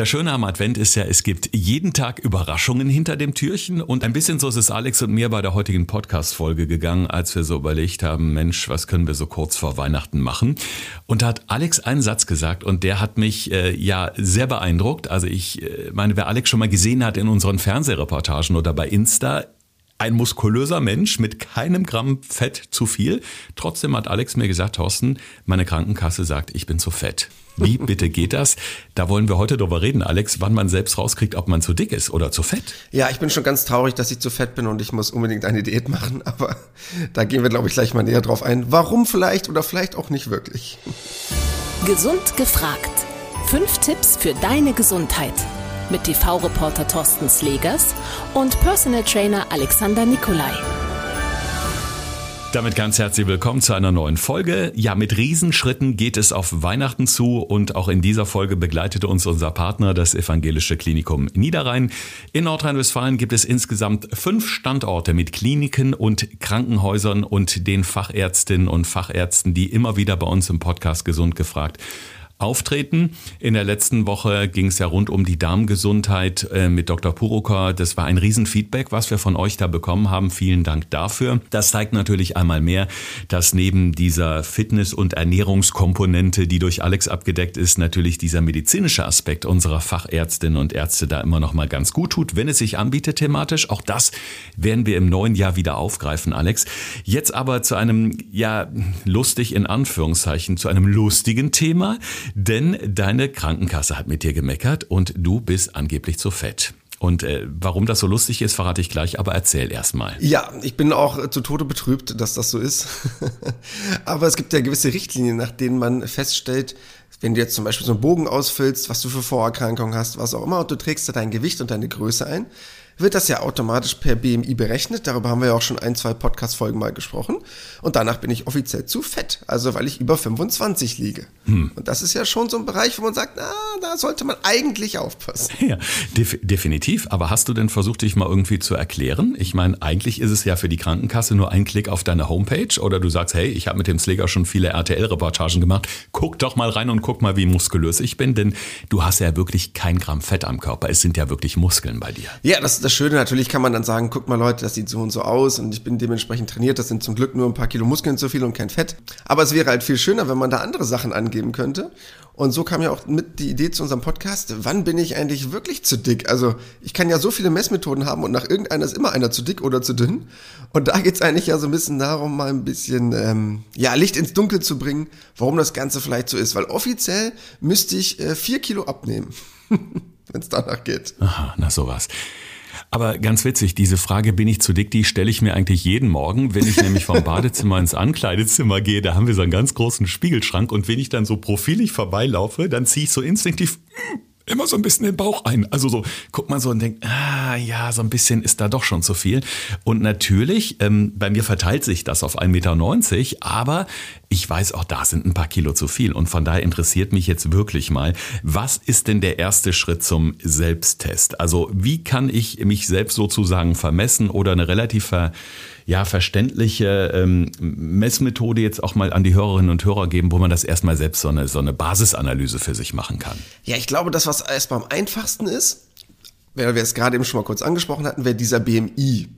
Das Schöne am Advent ist ja, es gibt jeden Tag Überraschungen hinter dem Türchen und ein bisschen so ist es Alex und mir bei der heutigen Podcast-Folge gegangen, als wir so überlegt haben, Mensch, was können wir so kurz vor Weihnachten machen? Und da hat Alex einen Satz gesagt und der hat mich äh, ja sehr beeindruckt. Also ich äh, meine, wer Alex schon mal gesehen hat in unseren Fernsehreportagen oder bei Insta, ein muskulöser Mensch mit keinem Gramm Fett zu viel. Trotzdem hat Alex mir gesagt, Thorsten, meine Krankenkasse sagt, ich bin zu fett. Wie bitte geht das? Da wollen wir heute drüber reden, Alex, wann man selbst rauskriegt, ob man zu dick ist oder zu fett. Ja, ich bin schon ganz traurig, dass ich zu fett bin und ich muss unbedingt eine Diät machen, aber da gehen wir, glaube ich, gleich mal näher drauf ein. Warum vielleicht oder vielleicht auch nicht wirklich. Gesund gefragt. Fünf Tipps für deine Gesundheit mit TV-Reporter Thorsten Slegers und Personal Trainer Alexander Nikolai. Damit ganz herzlich willkommen zu einer neuen Folge. Ja, mit Riesenschritten geht es auf Weihnachten zu und auch in dieser Folge begleitete uns unser Partner, das Evangelische Klinikum Niederrhein. In Nordrhein-Westfalen gibt es insgesamt fünf Standorte mit Kliniken und Krankenhäusern und den Fachärztinnen und Fachärzten, die immer wieder bei uns im Podcast gesund gefragt auftreten. In der letzten Woche ging es ja rund um die Darmgesundheit äh, mit Dr. Puroka. Das war ein Riesenfeedback, was wir von euch da bekommen haben. Vielen Dank dafür. Das zeigt natürlich einmal mehr, dass neben dieser Fitness- und Ernährungskomponente, die durch Alex abgedeckt ist, natürlich dieser medizinische Aspekt unserer Fachärztinnen und Ärzte da immer noch mal ganz gut tut, wenn es sich anbietet thematisch. Auch das werden wir im neuen Jahr wieder aufgreifen, Alex. Jetzt aber zu einem, ja, lustig in Anführungszeichen, zu einem lustigen Thema. Denn deine Krankenkasse hat mit dir gemeckert und du bist angeblich zu fett. Und äh, warum das so lustig ist, verrate ich gleich, aber erzähl erst mal. Ja, ich bin auch zu Tode betrübt, dass das so ist. aber es gibt ja gewisse Richtlinien, nach denen man feststellt, wenn du jetzt zum Beispiel so einen Bogen ausfüllst, was du für Vorerkrankungen hast, was auch immer, und du trägst da dein Gewicht und deine Größe ein, wird das ja automatisch per BMI berechnet. Darüber haben wir ja auch schon ein, zwei Podcast-Folgen mal gesprochen. Und danach bin ich offiziell zu fett, also weil ich über 25 liege. Hm. Und das ist ja schon so ein Bereich, wo man sagt, na, da sollte man eigentlich aufpassen. Ja, def definitiv. Aber hast du denn versucht, dich mal irgendwie zu erklären? Ich meine, eigentlich ist es ja für die Krankenkasse nur ein Klick auf deine Homepage oder du sagst, hey, ich habe mit dem Slager schon viele RTL-Reportagen gemacht. Guck doch mal rein und guck mal, wie muskulös ich bin, denn du hast ja wirklich kein Gramm Fett am Körper. Es sind ja wirklich Muskeln bei dir. Ja, das, das das Schöne, natürlich kann man dann sagen, guck mal Leute, das sieht so und so aus und ich bin dementsprechend trainiert, das sind zum Glück nur ein paar Kilo Muskeln zu viel und kein Fett. Aber es wäre halt viel schöner, wenn man da andere Sachen angeben könnte. Und so kam ja auch mit die Idee zu unserem Podcast, wann bin ich eigentlich wirklich zu dick? Also ich kann ja so viele Messmethoden haben und nach irgendeiner ist immer einer zu dick oder zu dünn. Und da geht's eigentlich ja so ein bisschen darum, mal ein bisschen ähm, ja, Licht ins Dunkel zu bringen, warum das Ganze vielleicht so ist. Weil offiziell müsste ich äh, vier Kilo abnehmen, wenn es danach geht. Aha, na sowas. Aber ganz witzig, diese Frage, bin ich zu dick, die stelle ich mir eigentlich jeden Morgen, wenn ich nämlich vom Badezimmer ins Ankleidezimmer gehe. Da haben wir so einen ganz großen Spiegelschrank und wenn ich dann so profilig vorbeilaufe, dann ziehe ich so instinktiv immer so ein bisschen den Bauch ein. Also so, guckt man so und denkt, ah ja, so ein bisschen ist da doch schon zu viel. Und natürlich, ähm, bei mir verteilt sich das auf 1,90 Meter, aber ich weiß, auch da sind ein paar Kilo zu viel. Und von daher interessiert mich jetzt wirklich mal, was ist denn der erste Schritt zum Selbsttest? Also wie kann ich mich selbst sozusagen vermessen oder eine relativ ver ja, verständliche ähm, Messmethode jetzt auch mal an die Hörerinnen und Hörer geben, wo man das erstmal selbst so eine, so eine Basisanalyse für sich machen kann? Ja, ich glaube, das, was erstmal am einfachsten ist, weil wir es gerade eben schon mal kurz angesprochen hatten, wäre dieser BMI.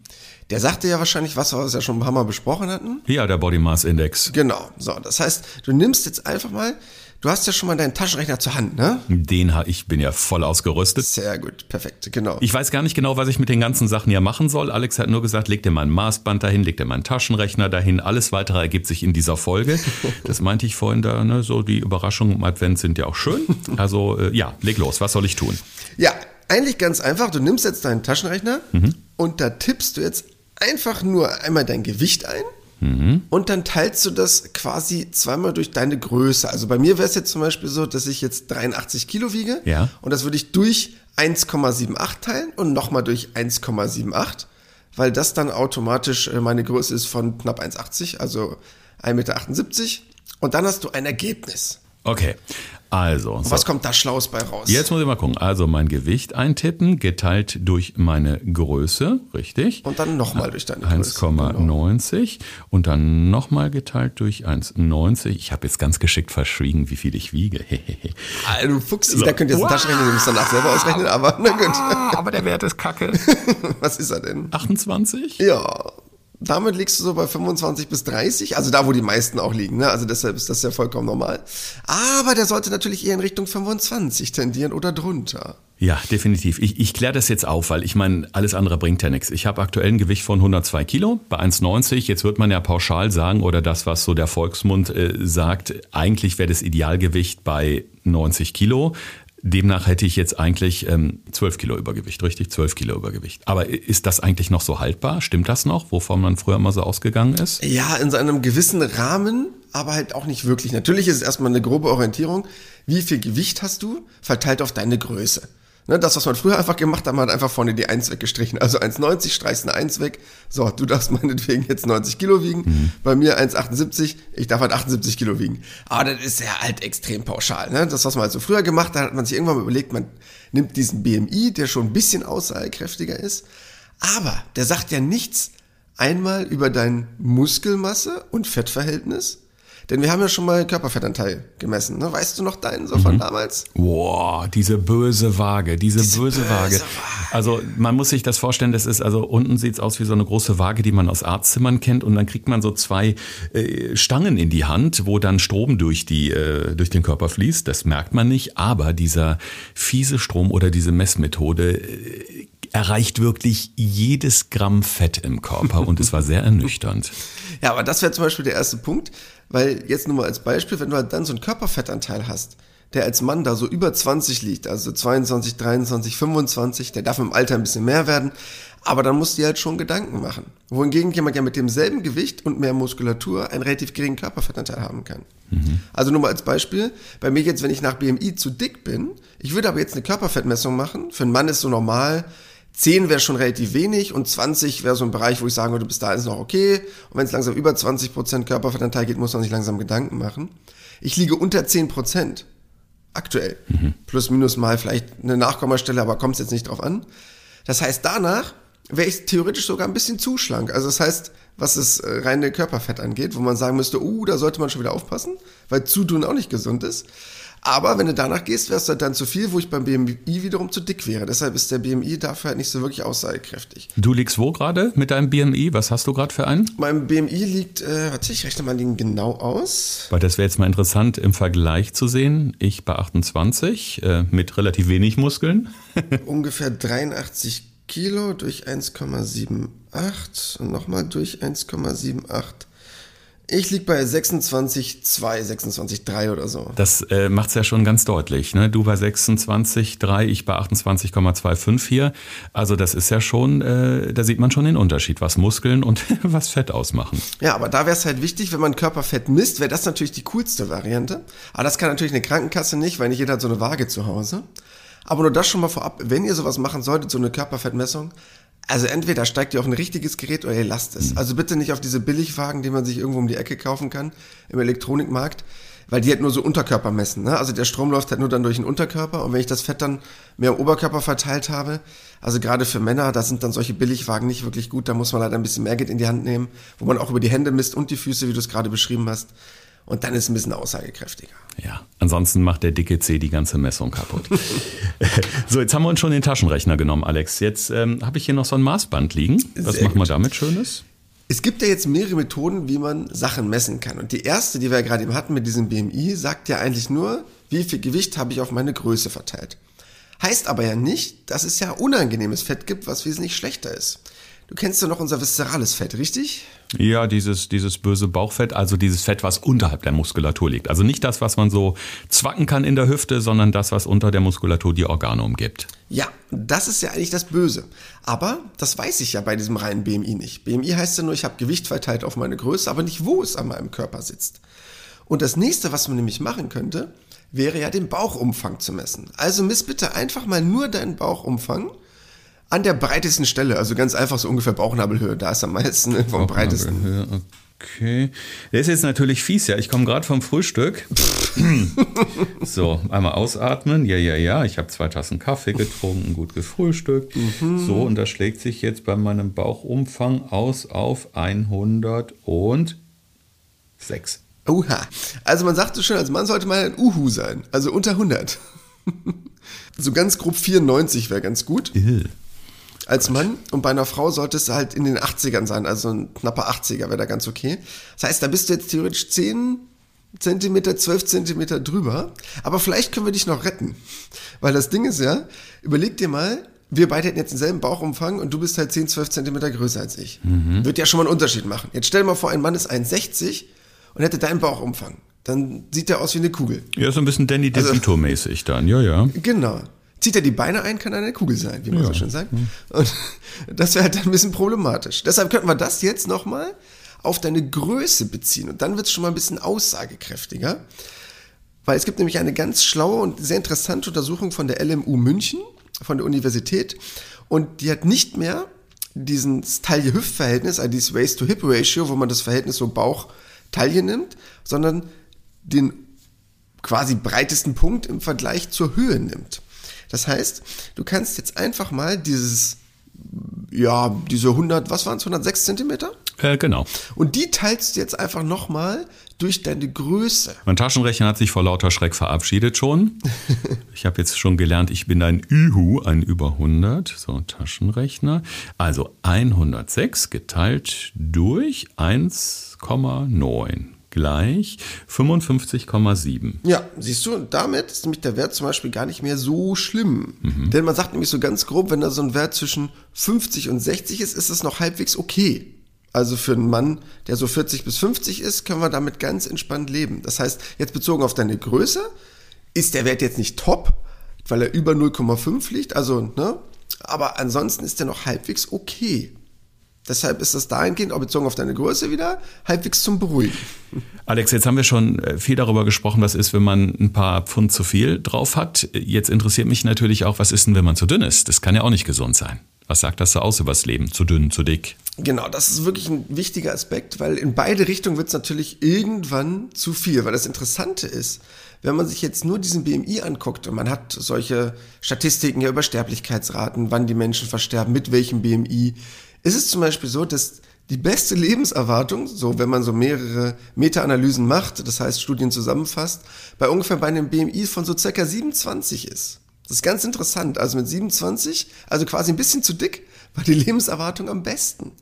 Der sagte ja wahrscheinlich was, wir ja schon ein paar Mal besprochen hatten. Ja, der Body Mass Index. Genau. So, das heißt, du nimmst jetzt einfach mal Du hast ja schon mal deinen Taschenrechner zur Hand, ne? Den habe ich bin ja voll ausgerüstet. Sehr gut, perfekt, genau. Ich weiß gar nicht genau, was ich mit den ganzen Sachen hier machen soll. Alex hat nur gesagt, leg dir mal ein Maßband dahin, leg dir mal einen Taschenrechner dahin. Alles weitere ergibt sich in dieser Folge. Das meinte ich vorhin da, ne? So die Überraschungen im Advent sind ja auch schön. Also äh, ja, leg los. Was soll ich tun? Ja, eigentlich ganz einfach. Du nimmst jetzt deinen Taschenrechner mhm. und da tippst du jetzt einfach nur einmal dein Gewicht ein Mhm. Und dann teilst du das quasi zweimal durch deine Größe. Also bei mir wäre es jetzt zum Beispiel so, dass ich jetzt 83 Kilo wiege. Ja. Und das würde ich durch 1,78 teilen und nochmal durch 1,78, weil das dann automatisch äh, meine Größe ist von knapp 1,80, also 1,78 Meter. Und dann hast du ein Ergebnis. Okay. Also. So. Was kommt da Schlaues bei raus? Jetzt muss ich mal gucken. Also mein Gewicht eintippen, geteilt durch meine Größe, richtig? Und dann nochmal durch deine Größe. 1,90 genau. und dann nochmal geteilt durch 1,90. Ich habe jetzt ganz geschickt verschwiegen, wie viel ich wiege. ah, du Fuchs, so. da könnt ihr jetzt wow. einen Taschenrechner, du musst danach selber ausrechnen, aber na gut. aber der Wert ist kacke. Was ist er denn? 28? Ja, damit liegst du so bei 25 bis 30, also da, wo die meisten auch liegen, ne? also deshalb ist das ja vollkommen normal. Aber der sollte natürlich eher in Richtung 25 tendieren oder drunter. Ja, definitiv. Ich, ich kläre das jetzt auf, weil ich meine, alles andere bringt ja nichts. Ich habe aktuell ein Gewicht von 102 Kilo bei 1,90. Jetzt wird man ja pauschal sagen, oder das, was so der Volksmund äh, sagt, eigentlich wäre das Idealgewicht bei 90 Kilo. Demnach hätte ich jetzt eigentlich ähm, 12 Kilo Übergewicht, richtig? 12 Kilo Übergewicht. Aber ist das eigentlich noch so haltbar? Stimmt das noch, wovon man früher mal so ausgegangen ist? Ja, in so einem gewissen Rahmen, aber halt auch nicht wirklich. Natürlich ist es erstmal eine grobe Orientierung. Wie viel Gewicht hast du verteilt auf deine Größe? Ne, das, was man früher einfach gemacht hat, man hat einfach vorne die 1 weggestrichen. Also 1,90 streichst eine 1 weg. So, du darfst meinetwegen jetzt 90 Kilo wiegen. Mhm. Bei mir 1,78. Ich darf halt 78 Kilo wiegen. Aber das ist ja halt extrem pauschal. Ne? Das, was man halt so früher gemacht hat, hat man sich irgendwann mal überlegt, man nimmt diesen BMI, der schon ein bisschen aussagekräftiger ist. Aber der sagt ja nichts einmal über deine Muskelmasse und Fettverhältnis denn wir haben ja schon mal Körperfettanteil gemessen. Ne? Weißt du noch deinen so von mhm. damals? Boah, diese böse Waage, diese, diese böse, böse Waage. Waage. Also man muss sich das vorstellen, das ist also unten sieht es aus wie so eine große Waage, die man aus Arztzimmern kennt und dann kriegt man so zwei äh, Stangen in die Hand, wo dann Strom durch die äh, durch den Körper fließt. Das merkt man nicht, aber dieser fiese Strom oder diese Messmethode äh, erreicht wirklich jedes Gramm Fett im Körper und es war sehr ernüchternd. Ja, aber das wäre zum Beispiel der erste Punkt, weil jetzt nur mal als Beispiel, wenn du halt dann so einen Körperfettanteil hast, der als Mann da so über 20 liegt, also 22, 23, 25, der darf im Alter ein bisschen mehr werden, aber dann musst du dir halt schon Gedanken machen. Wohingegen jemand ja mit demselben Gewicht und mehr Muskulatur einen relativ geringen Körperfettanteil haben kann. Mhm. Also nur mal als Beispiel, bei mir jetzt, wenn ich nach BMI zu dick bin, ich würde aber jetzt eine Körperfettmessung machen, für einen Mann ist so normal 10 wäre schon relativ wenig und 20 wäre so ein Bereich, wo ich sagen würde, bis da ist noch okay. Und wenn es langsam über 20% Körperfettanteil geht, muss man sich langsam Gedanken machen. Ich liege unter 10% aktuell. Mhm. Plus, minus mal vielleicht eine Nachkommastelle, aber kommt es jetzt nicht drauf an. Das heißt, danach wäre ich theoretisch sogar ein bisschen zu schlank. Also das heißt, was das äh, reine Körperfett angeht, wo man sagen müsste, uh, da sollte man schon wieder aufpassen, weil Zutun auch nicht gesund ist. Aber wenn du danach gehst, wärst du halt dann zu viel, wo ich beim BMI wiederum zu dick wäre. Deshalb ist der BMI dafür halt nicht so wirklich aussagekräftig. Du liegst wo gerade mit deinem BMI? Was hast du gerade für einen? Mein BMI liegt, äh, warte, ich rechne mal den genau aus. Weil das wäre jetzt mal interessant im Vergleich zu sehen. Ich bei 28 äh, mit relativ wenig Muskeln. Ungefähr 83 Kilo durch 1,78 und nochmal durch 1,78. Ich liege bei 26,2, 26,3 oder so. Das äh, macht es ja schon ganz deutlich. Ne? Du bei 26,3, ich bei 28,25 hier. Also das ist ja schon, äh, da sieht man schon den Unterschied, was Muskeln und was Fett ausmachen. Ja, aber da wäre es halt wichtig, wenn man Körperfett misst, wäre das natürlich die coolste Variante. Aber das kann natürlich eine Krankenkasse nicht, weil nicht jeder hat so eine Waage zu Hause. Aber nur das schon mal vorab, wenn ihr sowas machen solltet, so eine Körperfettmessung, also entweder steigt ihr auf ein richtiges Gerät oder ihr lasst es. Mhm. Also bitte nicht auf diese Billigwagen, die man sich irgendwo um die Ecke kaufen kann im Elektronikmarkt, weil die halt nur so Unterkörper messen. Ne? Also der Strom läuft halt nur dann durch den Unterkörper und wenn ich das Fett dann mehr im Oberkörper verteilt habe, also gerade für Männer, da sind dann solche Billigwagen nicht wirklich gut, da muss man halt ein bisschen mehr Geld in die Hand nehmen, wo man auch über die Hände misst und die Füße, wie du es gerade beschrieben hast. Und dann ist es ein bisschen aussagekräftiger. Ja, ansonsten macht der dicke C die ganze Messung kaputt. so, jetzt haben wir uns schon den Taschenrechner genommen, Alex. Jetzt ähm, habe ich hier noch so ein Maßband liegen. Was Sehr machen wir damit Schönes? Es gibt ja jetzt mehrere Methoden, wie man Sachen messen kann. Und die erste, die wir ja gerade eben hatten mit diesem BMI, sagt ja eigentlich nur, wie viel Gewicht habe ich auf meine Größe verteilt. Heißt aber ja nicht, dass es ja unangenehmes Fett gibt, was wesentlich schlechter ist. Du kennst ja noch unser viszerales Fett, richtig? Ja, dieses, dieses böse Bauchfett, also dieses Fett, was unterhalb der Muskulatur liegt. Also nicht das, was man so zwacken kann in der Hüfte, sondern das, was unter der Muskulatur die Organe umgibt. Ja, das ist ja eigentlich das Böse. Aber das weiß ich ja bei diesem reinen BMI nicht. BMI heißt ja nur, ich habe Gewicht verteilt auf meine Größe, aber nicht, wo es an meinem Körper sitzt. Und das nächste, was man nämlich machen könnte, wäre ja den Bauchumfang zu messen. Also miss bitte einfach mal nur deinen Bauchumfang An der breitesten Stelle, also ganz einfach so ungefähr Bauchnabelhöhe, da ist am meisten am breitesten. Okay. Der ist jetzt natürlich fies, ja. Ich komme gerade vom Frühstück. so, einmal ausatmen. Ja, ja, ja. Ich habe zwei Tassen Kaffee getrunken, gut gefrühstückt. Mhm. So, und das schlägt sich jetzt bei meinem Bauchumfang aus auf 106. Oha. Also man sagte schon, als Mann sollte man ein Uhu sein. Also unter 100. so ganz grob 94 wäre ganz gut. Ew als Mann und bei einer Frau sollte es halt in den 80ern sein, also ein knapper 80er wäre da ganz okay. Das heißt, da bist du jetzt theoretisch 10 Zentimeter, 12 Zentimeter drüber, aber vielleicht können wir dich noch retten. Weil das Ding ist ja, überleg dir mal, wir beide hätten jetzt denselben Bauchumfang und du bist halt 10, 12 Zentimeter größer als ich. Mhm. Wird ja schon mal einen Unterschied machen. Jetzt stell dir mal vor, ein Mann ist 1,60 und hätte deinen Bauchumfang. Dann sieht er aus wie eine Kugel. Ja, so ein bisschen Danny DeVito-mäßig also, dann, ja, ja. Genau. Zieht er die Beine ein, kann er eine Kugel sein, wie man ja. so schön sagt. Und das wäre halt ein bisschen problematisch. Deshalb könnten wir das jetzt nochmal auf deine Größe beziehen. Und dann wird es schon mal ein bisschen aussagekräftiger. Weil es gibt nämlich eine ganz schlaue und sehr interessante Untersuchung von der LMU München, von der Universität. Und die hat nicht mehr diesen Taille-Hüft-Verhältnis, also dieses Waist-to-Hip-Ratio, wo man das Verhältnis so Bauch-Taille nimmt, sondern den quasi breitesten Punkt im Vergleich zur Höhe nimmt. Das heißt, du kannst jetzt einfach mal dieses, ja, diese 100, was waren es, 106 Zentimeter? Äh, genau. Und die teilst du jetzt einfach nochmal durch deine Größe. Mein Taschenrechner hat sich vor lauter Schreck verabschiedet schon. ich habe jetzt schon gelernt, ich bin ein Ühu, ein über 100. So, Taschenrechner. Also 106 geteilt durch 1,9 gleich 55,7. Ja, siehst du, damit ist nämlich der Wert zum Beispiel gar nicht mehr so schlimm. Mhm. Denn man sagt nämlich so ganz grob, wenn da so ein Wert zwischen 50 und 60 ist, ist das noch halbwegs okay. Also für einen Mann, der so 40 bis 50 ist, können wir damit ganz entspannt leben. Das heißt, jetzt bezogen auf deine Größe, ist der Wert jetzt nicht top, weil er über 0,5 liegt, also, ne? Aber ansonsten ist der noch halbwegs okay. Deshalb ist das dahingehend, auch bezogen auf deine Größe wieder, halbwegs zum Beruhigen. Alex, jetzt haben wir schon äh, viel darüber gesprochen, was ist, wenn man ein paar Pfund zu viel drauf hat. Jetzt interessiert mich natürlich auch, was ist denn, wenn man zu dünn ist? Das kann ja auch nicht gesund sein. Was sagt das so aus über das Leben? Zu dünn, zu dick? Genau, das ist wirklich ein wichtiger Aspekt, weil in beide Richtungen wird es natürlich irgendwann zu viel. Weil das Interessante ist, wenn man sich jetzt nur diesen BMI anguckt und man hat solche Statistiken ja über Sterblichkeitsraten, wann die Menschen versterben, mit welchem BMI, ist es zum Beispiel so, dass die beste Lebenserwartung, so wenn man so mehrere Meta-Analysen macht, das heißt Studien zusammenfasst, bei ungefähr bei einem BMI von so circa 27 ist. Das ist ganz interessant. Also mit 27, also quasi ein bisschen zu dick, war die Lebenserwartung am besten.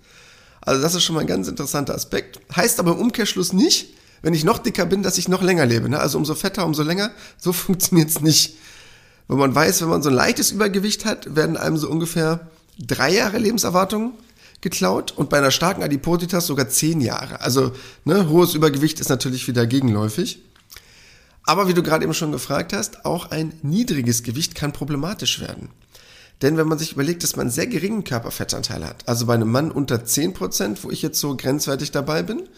Also das ist schon mal ein ganz interessanter Aspekt. Heißt aber im Umkehrschluss nicht, wenn ich noch dicker bin, dass ich noch länger lebe. Ne? Also umso fetter, umso länger. So funktioniert's nicht. Wenn man weiß, wenn man so ein leichtes Übergewicht hat, werden einem so ungefähr drei Jahre Lebenserwartung geklaut und bei einer starken Adipositas sogar zehn Jahre. Also ne, hohes Übergewicht ist natürlich wieder gegenläufig. Aber wie du gerade eben schon gefragt hast, auch ein niedriges Gewicht kann problematisch werden. Denn wenn man sich überlegt, dass man einen sehr geringen Körperfettanteil hat, also bei einem Mann unter 10%, wo ich jetzt so grenzwertig dabei bin,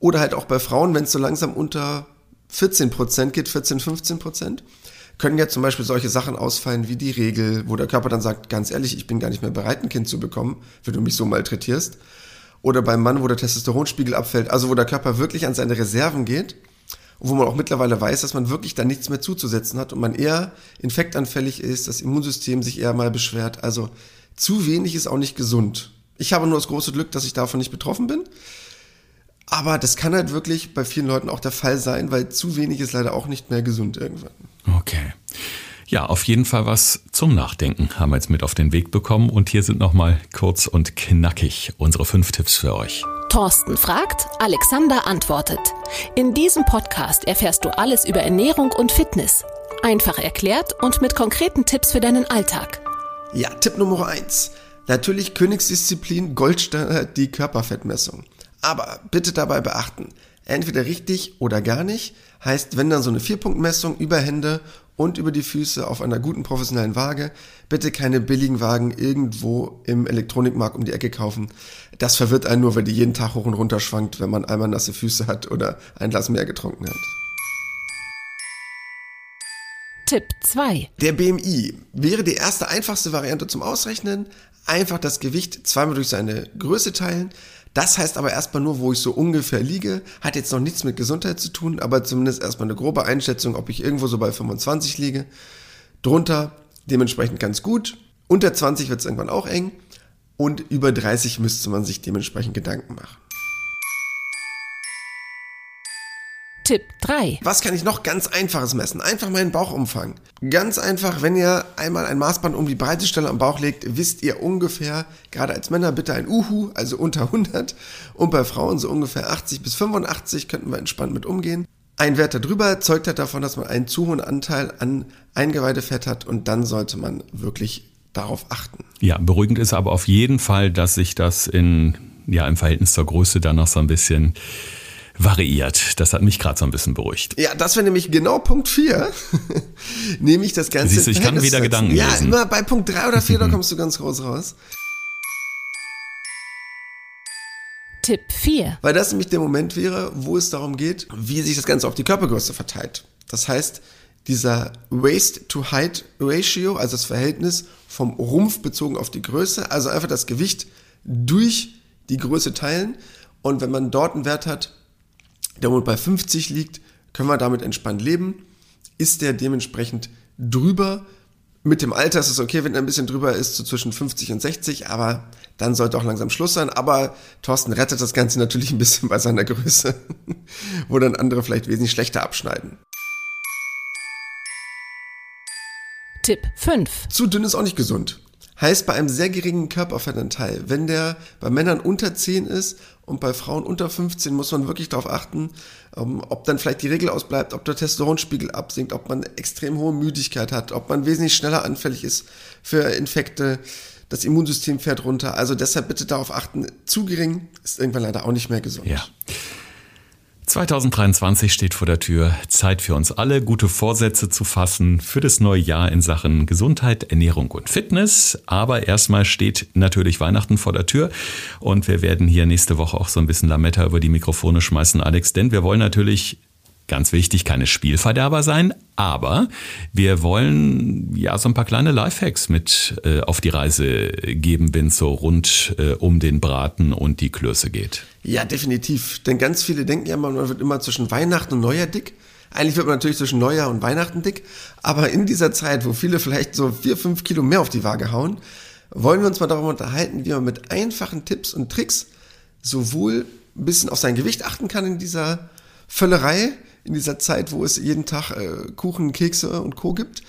oder halt auch bei Frauen, wenn es so langsam unter 14% geht, 14, 15%, können ja zum Beispiel solche Sachen ausfallen wie die Regel, wo der Körper dann sagt, ganz ehrlich, ich bin gar nicht mehr bereit, ein Kind zu bekommen, wenn du mich so malträtierst. Oder beim Mann, wo der Testosteronspiegel abfällt, also wo der Körper wirklich an seine Reserven geht, wo man auch mittlerweile weiß, dass man wirklich da nichts mehr zuzusetzen hat und man eher infektanfällig ist, das Immunsystem sich eher mal beschwert. Also zu wenig ist auch nicht gesund. Ich habe nur das große Glück, dass ich davon nicht betroffen bin. Aber das kann halt wirklich bei vielen Leuten auch der Fall sein, weil zu wenig ist leider auch nicht mehr gesund irgendwann. Okay. Ja, auf jeden Fall was zum Nachdenken haben wir jetzt mit auf den Weg bekommen. Und hier sind nochmal kurz und knackig unsere fünf Tipps für euch. Thorsten fragt, Alexander antwortet. In diesem Podcast erfährst du alles über Ernährung und Fitness. Einfach erklärt und mit konkreten Tipps für deinen Alltag. Ja, Tipp Nummer eins. Natürlich Königsdisziplin Goldstandard die Körperfettmessung. Aber bitte dabei beachten, entweder richtig oder gar nicht, heißt, wenn dann so eine Vierpunktmessung über Hände und über die Füße auf einer guten professionellen Waage, bitte keine billigen Wagen irgendwo im Elektronikmarkt um die Ecke kaufen. Das verwirrt einen nur, weil die jeden Tag hoch und runter schwankt, wenn man einmal nasse Füße hat oder ein Glas mehr getrunken hat. Tipp 2. Der BMI wäre die erste einfachste Variante zum Ausrechnen. Einfach das Gewicht zweimal durch seine Größe teilen. Das heißt aber erstmal nur, wo ich so ungefähr liege. Hat jetzt noch nichts mit Gesundheit zu tun, aber zumindest erstmal eine grobe Einschätzung, ob ich irgendwo so bei 25 liege. Drunter dementsprechend ganz gut. Unter 20 wird es irgendwann auch eng. Und über 30 müsste man sich dementsprechend Gedanken machen. Tipp 3. Was kann ich noch ganz einfaches messen? Einfach meinen Bauchumfang. Ganz einfach, wenn ihr einmal ein Maßband um die breite Stelle am Bauch legt, wisst ihr ungefähr, gerade als Männer bitte ein Uhu, also unter 100 und bei Frauen so ungefähr 80 bis 85 könnten wir entspannt mit umgehen. Ein Wert darüber zeugt halt davon, dass man einen zu hohen Anteil an Eingeweidefett hat und dann sollte man wirklich darauf achten. Ja, beruhigend ist aber auf jeden Fall, dass sich das in, ja, im Verhältnis zur Größe dann noch so ein bisschen variiert. Das hat mich gerade so ein bisschen beruhigt. Ja, das wäre nämlich genau Punkt 4. nämlich das Ganze. Siehst du, ich kann wieder Gedanken Ja, lesen. immer bei Punkt 3 oder 4, da kommst du ganz groß raus. Tipp 4. Weil das nämlich der Moment wäre, wo es darum geht, wie sich das Ganze auf die Körpergröße verteilt. Das heißt, dieser Waist-to-Height-Ratio, also das Verhältnis vom Rumpf bezogen auf die Größe, also einfach das Gewicht durch die Größe teilen. Und wenn man dort einen Wert hat, der wohl bei 50 liegt, können wir damit entspannt leben. Ist der dementsprechend drüber? Mit dem Alter ist es okay, wenn er ein bisschen drüber ist, so zwischen 50 und 60, aber dann sollte auch langsam Schluss sein. Aber Thorsten rettet das Ganze natürlich ein bisschen bei seiner Größe, wo dann andere vielleicht wesentlich schlechter abschneiden. Tipp 5. Zu dünn ist auch nicht gesund. Heißt bei einem sehr geringen Körperfettanteil, wenn der bei Männern unter 10 ist und bei Frauen unter 15, muss man wirklich darauf achten, ähm, ob dann vielleicht die Regel ausbleibt, ob der Testosteronspiegel absinkt, ob man extrem hohe Müdigkeit hat, ob man wesentlich schneller anfällig ist für Infekte, das Immunsystem fährt runter. Also deshalb bitte darauf achten, zu gering ist irgendwann leider auch nicht mehr gesund. Ja. 2023 steht vor der Tür. Zeit für uns alle, gute Vorsätze zu fassen für das neue Jahr in Sachen Gesundheit, Ernährung und Fitness. Aber erstmal steht natürlich Weihnachten vor der Tür. Und wir werden hier nächste Woche auch so ein bisschen Lametta über die Mikrofone schmeißen, Alex. Denn wir wollen natürlich ganz wichtig, keine Spielverderber sein, aber wir wollen ja so ein paar kleine Lifehacks mit äh, auf die Reise geben, wenn es so rund äh, um den Braten und die Klöße geht. Ja, definitiv. Denn ganz viele denken ja, man wird immer zwischen Weihnachten und Neujahr dick. Eigentlich wird man natürlich zwischen Neujahr und Weihnachten dick. Aber in dieser Zeit, wo viele vielleicht so vier, fünf Kilo mehr auf die Waage hauen, wollen wir uns mal darüber unterhalten, wie man mit einfachen Tipps und Tricks sowohl ein bisschen auf sein Gewicht achten kann in dieser Völlerei, in dieser Zeit, wo es jeden Tag äh, Kuchen, Kekse und Co. gibt.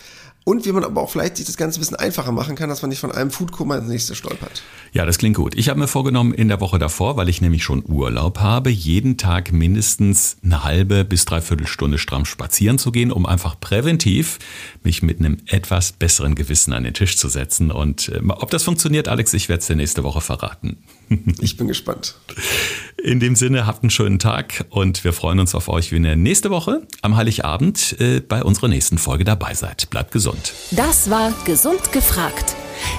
Und wie man aber auch vielleicht sich das Ganze ein bisschen einfacher machen kann, dass man nicht von einem Foodkoma ins nächste stolpert. Ja, das klingt gut. Ich habe mir vorgenommen, in der Woche davor, weil ich nämlich schon Urlaub habe, jeden Tag mindestens eine halbe bis dreiviertel Stunde stramm spazieren zu gehen, um einfach präventiv mich mit einem etwas besseren Gewissen an den Tisch zu setzen. Und äh, ob das funktioniert, Alex, ich werde es dir nächste Woche verraten. Ich bin gespannt. In dem Sinne, habt einen schönen Tag und wir freuen uns auf euch, wenn ihr nächste Woche am Heiligabend äh, bei unserer nächsten Folge dabei seid. Bleibt gesund. Das war Gesund gefragt.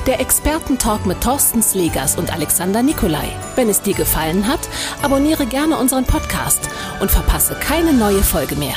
Der Expertentalk mit Thorsten Slegers und Alexander Nikolai. Wenn es dir gefallen hat, abonniere gerne unseren Podcast und verpasse keine neue Folge mehr.